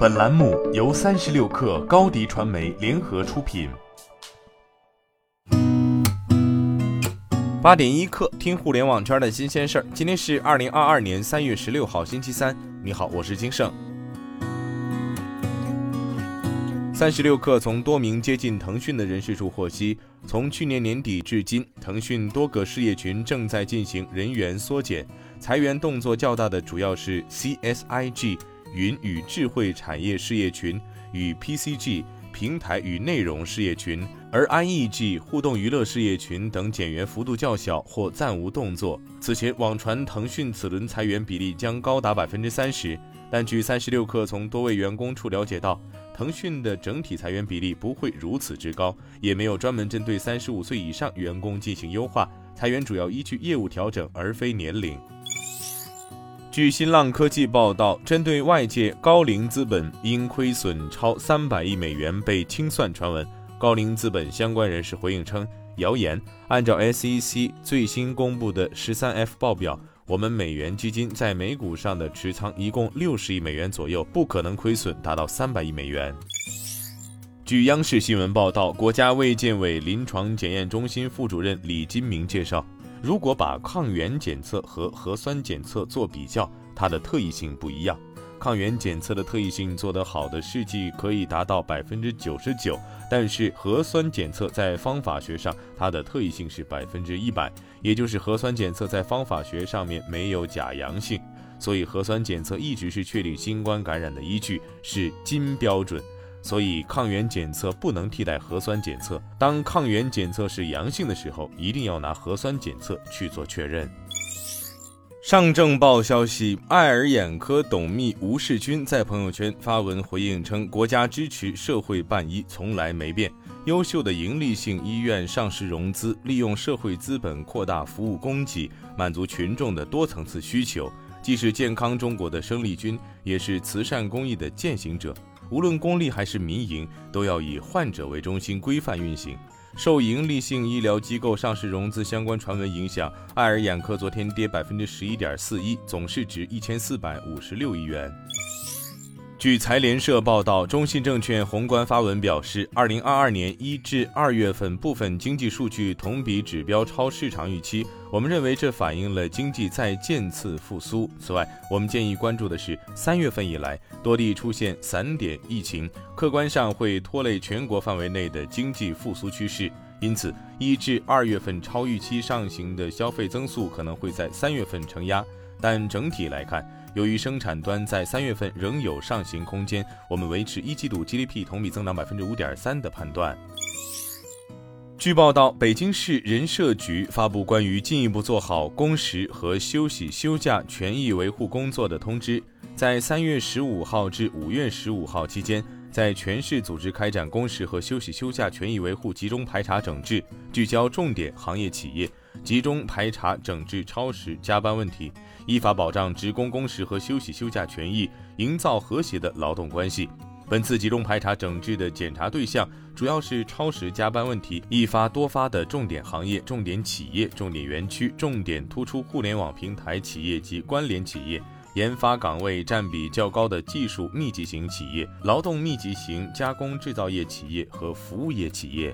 本栏目由三十六氪高低传媒联合出品。八点一刻，听互联网圈的新鲜事儿。今天是二零二二年三月十六号，星期三。你好，我是金盛。三十六氪从多名接近腾讯的人士处获悉，从去年年底至今，腾讯多个事业群正在进行人员缩减，裁员动作较大的主要是 CSIG 云与智慧产业事业群与 PCG 平台与内容事业群，而 IEG 互动娱乐事业群等减员幅度较小或暂无动作。此前网传腾讯此轮裁员比例将高达百分之三十，但据三十六氪从多位员工处了解到。腾讯的整体裁员比例不会如此之高，也没有专门针对三十五岁以上员工进行优化。裁员主要依据业务调整，而非年龄。据新浪科技报道，针对外界高瓴资本因亏损超三百亿美元被清算传闻，高瓴资本相关人士回应称，谣言。按照 SEC 最新公布的十三 F 报表。我们美元基金在美股上的持仓一共六十亿美元左右，不可能亏损达到三百亿美元。据央视新闻报道，国家卫健委临床检验中心副主任李金明介绍，如果把抗原检测和核酸检测做比较，它的特异性不一样。抗原检测的特异性做得好的试剂可以达到百分之九十九，但是核酸检测在方法学上它的特异性是百分之一百，也就是核酸检测在方法学上面没有假阳性，所以核酸检测一直是确定新冠感染的依据，是金标准，所以抗原检测不能替代核酸检测。当抗原检测是阳性的时候，一定要拿核酸检测去做确认。上证报消息，爱尔眼科董秘吴世军在朋友圈发文回应称：“国家支持社会办医从来没变，优秀的盈利性医院上市融资，利用社会资本扩大服务供给，满足群众的多层次需求，既是健康中国的生力军，也是慈善公益的践行者。无论公立还是民营，都要以患者为中心，规范运行。”受盈利性医疗机构上市融资相关传闻影响，爱尔眼科昨天跌百分之十一点四一，总市值一千四百五十六亿元。据财联社报道，中信证券宏观发文表示，二零二二年一至二月份部分经济数据同比指标超市场预期，我们认为这反映了经济在渐次复苏。此外，我们建议关注的是三月份以来多地出现散点疫情，客观上会拖累全国范围内的经济复苏趋势。因此，一至二月份超预期上行的消费增速可能会在三月份承压，但整体来看。由于生产端在三月份仍有上行空间，我们维持一季度 GDP 同比增长百分之五点三的判断。据报道，北京市人社局发布关于进一步做好工时和休息休假权益维护工作的通知，在三月十五号至五月十五号期间，在全市组织开展工时和休息休假权益维护集中排查整治，聚焦重点行业企业。集中排查整治超时加班问题，依法保障职工工时和休息休假权益，营造和谐的劳动关系。本次集中排查整治的检查对象主要是超时加班问题一发多发的重点行业、重点企业、重点园区、重点突出互联网平台企业及关联企业、研发岗位占比较高的技术密集型企业、劳动密集型加工制造业企业和服务业企业。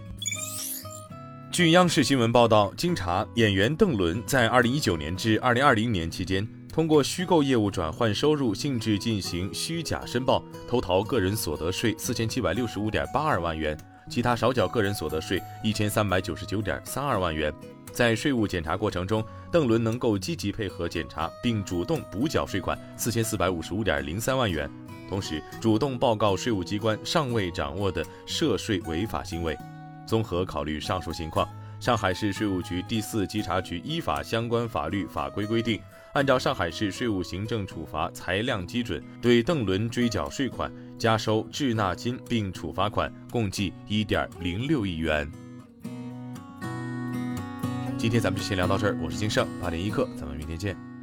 据央视新闻报道，经查，演员邓伦在二零一九年至二零二零年期间，通过虚构业务转换收入性质进行虚假申报，偷逃个人所得税四千七百六十五点八二万元，其他少缴个人所得税一千三百九十九点三二万元。在税务检查过程中，邓伦能够积极配合检查，并主动补缴税款四千四百五十五点零三万元，同时主动报告税务机关尚未掌握的涉税违法行为。综合考虑上述情况，上海市税务局第四稽查局依法相关法律法规规定，按照上海市税务行政处罚裁量基准，对邓伦追缴税款、加收滞纳金并处罚款，共计一点零六亿元。今天咱们就先聊到这儿，我是金盛，八点一刻，咱们明天见。